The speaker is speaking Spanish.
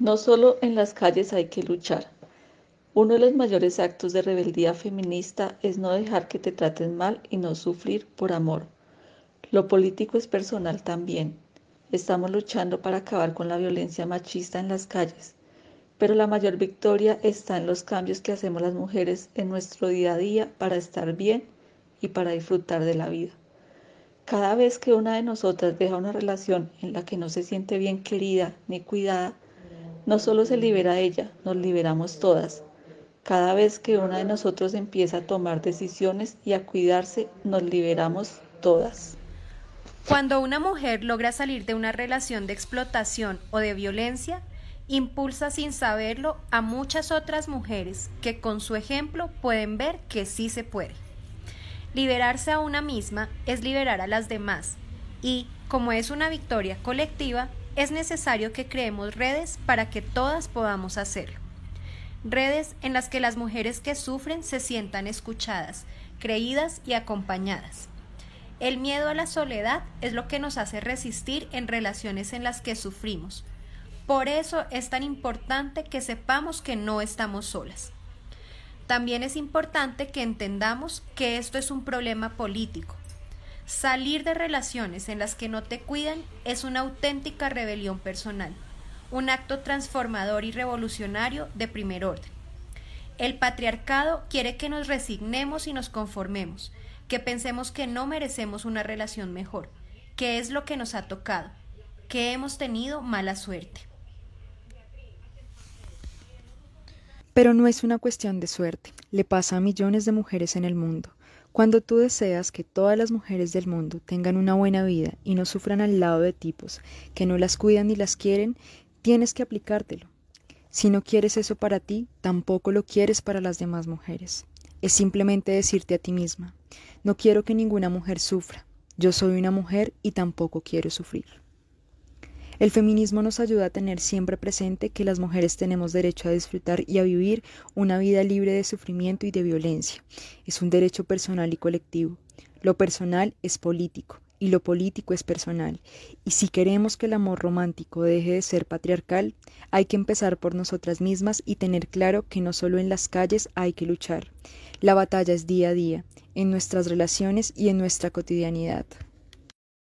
No solo en las calles hay que luchar. Uno de los mayores actos de rebeldía feminista es no dejar que te traten mal y no sufrir por amor. Lo político es personal también. Estamos luchando para acabar con la violencia machista en las calles, pero la mayor victoria está en los cambios que hacemos las mujeres en nuestro día a día para estar bien y para disfrutar de la vida. Cada vez que una de nosotras deja una relación en la que no se siente bien querida ni cuidada, no solo se libera ella, nos liberamos todas. Cada vez que una de nosotros empieza a tomar decisiones y a cuidarse, nos liberamos todas. Cuando una mujer logra salir de una relación de explotación o de violencia, impulsa sin saberlo a muchas otras mujeres que con su ejemplo pueden ver que sí se puede. Liberarse a una misma es liberar a las demás y, como es una victoria colectiva, es necesario que creemos redes para que todas podamos hacerlo. Redes en las que las mujeres que sufren se sientan escuchadas, creídas y acompañadas. El miedo a la soledad es lo que nos hace resistir en relaciones en las que sufrimos. Por eso es tan importante que sepamos que no estamos solas. También es importante que entendamos que esto es un problema político, Salir de relaciones en las que no te cuidan es una auténtica rebelión personal, un acto transformador y revolucionario de primer orden. El patriarcado quiere que nos resignemos y nos conformemos, que pensemos que no merecemos una relación mejor, que es lo que nos ha tocado, que hemos tenido mala suerte. Pero no es una cuestión de suerte, le pasa a millones de mujeres en el mundo. Cuando tú deseas que todas las mujeres del mundo tengan una buena vida y no sufran al lado de tipos que no las cuidan ni las quieren, tienes que aplicártelo. Si no quieres eso para ti, tampoco lo quieres para las demás mujeres. Es simplemente decirte a ti misma, no quiero que ninguna mujer sufra. Yo soy una mujer y tampoco quiero sufrir. El feminismo nos ayuda a tener siempre presente que las mujeres tenemos derecho a disfrutar y a vivir una vida libre de sufrimiento y de violencia. Es un derecho personal y colectivo. Lo personal es político y lo político es personal. Y si queremos que el amor romántico deje de ser patriarcal, hay que empezar por nosotras mismas y tener claro que no solo en las calles hay que luchar. La batalla es día a día, en nuestras relaciones y en nuestra cotidianidad.